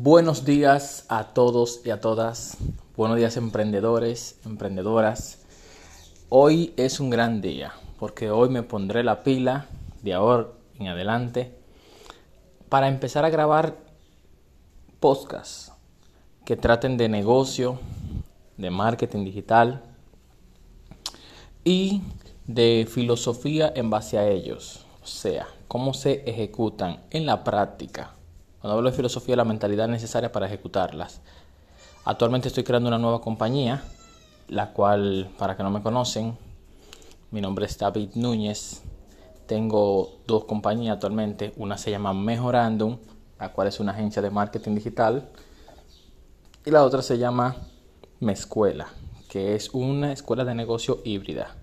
Buenos días a todos y a todas. Buenos días emprendedores, emprendedoras. Hoy es un gran día porque hoy me pondré la pila de ahora en adelante para empezar a grabar podcasts que traten de negocio, de marketing digital y de filosofía en base a ellos. O sea, cómo se ejecutan en la práctica cuando hablo de filosofía, la mentalidad necesaria para ejecutarlas. Actualmente estoy creando una nueva compañía, la cual, para que no me conocen, mi nombre es David Núñez. Tengo dos compañías actualmente. Una se llama Mejorandum, la cual es una agencia de marketing digital. Y la otra se llama Mescuela, que es una escuela de negocio híbrida.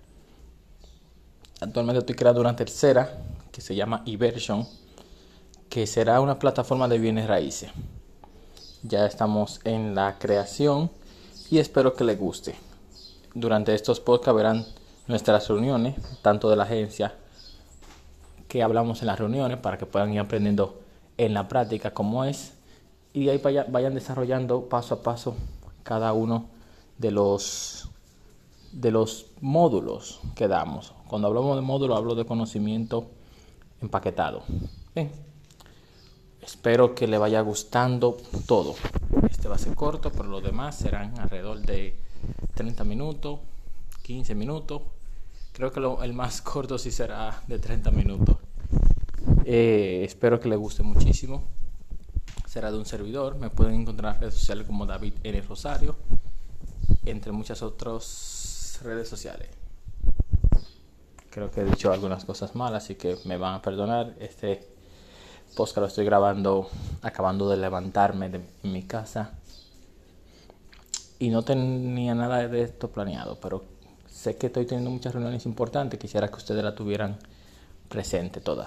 Actualmente estoy creando una tercera que se llama Eversion que será una plataforma de bienes raíces. Ya estamos en la creación y espero que les guste. Durante estos podcasts verán nuestras reuniones, tanto de la agencia que hablamos en las reuniones para que puedan ir aprendiendo en la práctica cómo es y ahí vayan desarrollando paso a paso cada uno de los de los módulos que damos. Cuando hablamos de módulo hablo de conocimiento empaquetado. Bien. Espero que le vaya gustando todo. Este va a ser corto, pero los demás serán alrededor de 30 minutos, 15 minutos. Creo que el más corto sí será de 30 minutos. Eh, espero que le guste muchísimo. Será de un servidor. Me pueden encontrar en redes sociales como David N. Rosario, entre muchas otras redes sociales. Creo que he dicho algunas cosas malas, así que me van a perdonar. Este que lo estoy grabando acabando de levantarme de, mi casa. Y no tenía nada de esto planeado, pero sé que estoy teniendo muchas reuniones importantes. Quisiera que ustedes la tuvieran presente todas.